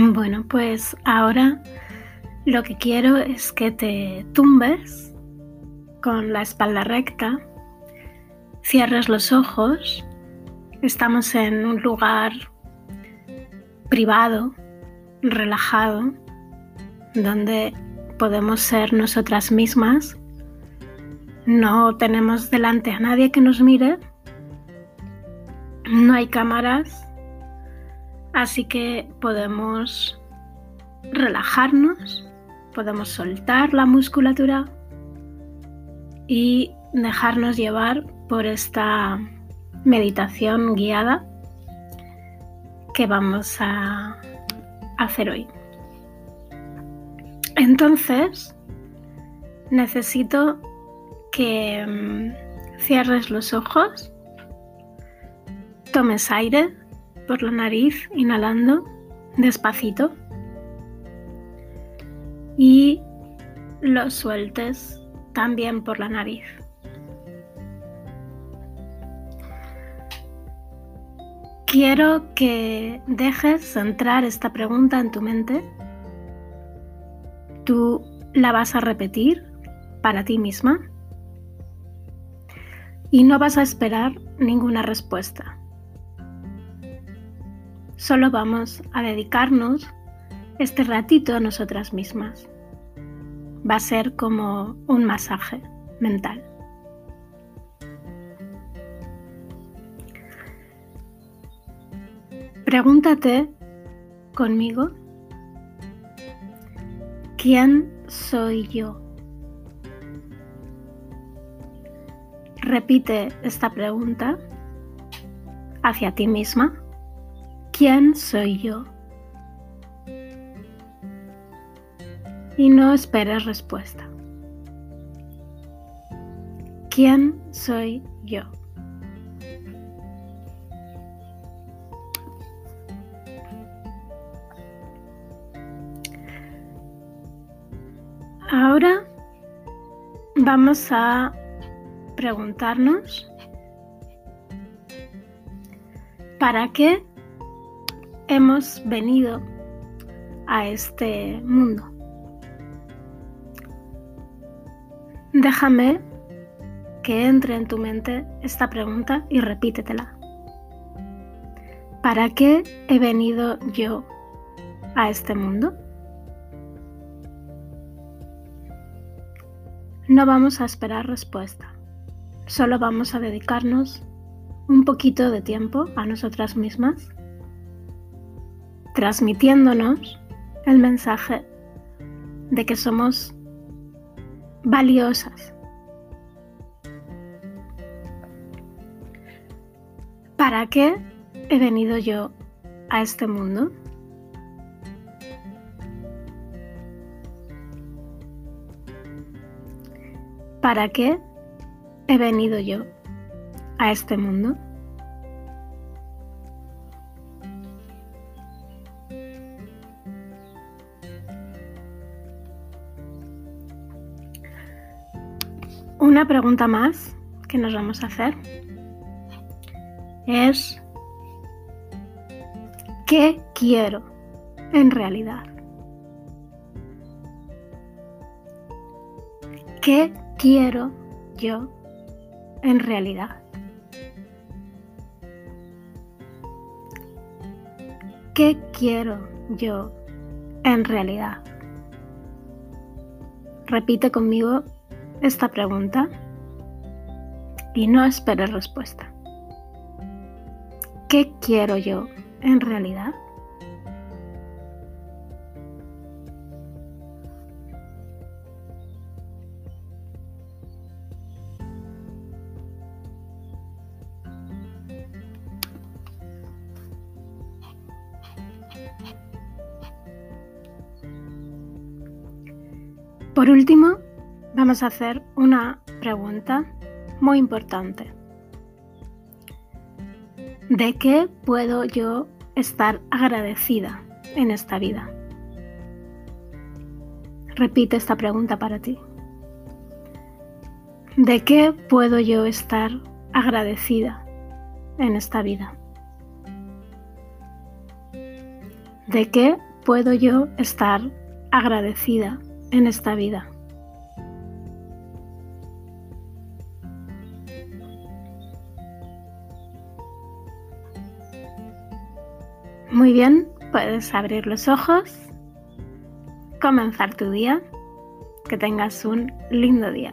Bueno, pues ahora lo que quiero es que te tumbes con la espalda recta, cierres los ojos, estamos en un lugar privado, relajado, donde podemos ser nosotras mismas, no tenemos delante a nadie que nos mire, no hay cámaras, así que podemos relajarnos podemos soltar la musculatura y dejarnos llevar por esta meditación guiada que vamos a hacer hoy. Entonces, necesito que mm, cierres los ojos, tomes aire por la nariz, inhalando despacito y lo sueltes también por la nariz. Quiero que dejes entrar esta pregunta en tu mente. Tú la vas a repetir para ti misma y no vas a esperar ninguna respuesta. Solo vamos a dedicarnos este ratito a nosotras mismas. Va a ser como un masaje mental. Pregúntate conmigo, ¿quién soy yo? Repite esta pregunta hacia ti misma. ¿Quién soy yo? y no esperes respuesta. ¿Quién soy yo? Ahora vamos a preguntarnos ¿para qué hemos venido a este mundo? Déjame que entre en tu mente esta pregunta y repítetela. ¿Para qué he venido yo a este mundo? No vamos a esperar respuesta, solo vamos a dedicarnos un poquito de tiempo a nosotras mismas, transmitiéndonos el mensaje de que somos valiosas. ¿Para qué he venido yo a este mundo? ¿Para qué he venido yo a este mundo? Una pregunta más que nos vamos a hacer es, ¿qué quiero en realidad? ¿Qué quiero yo en realidad? ¿Qué quiero yo en realidad? Repite conmigo esta pregunta y no esperes respuesta. ¿Qué quiero yo en realidad? Por último, vamos a hacer una pregunta muy importante. ¿De qué puedo yo estar agradecida en esta vida? Repite esta pregunta para ti. ¿De qué puedo yo estar agradecida en esta vida? ¿De qué puedo yo estar agradecida en esta vida. Muy bien, puedes abrir los ojos, comenzar tu día, que tengas un lindo día.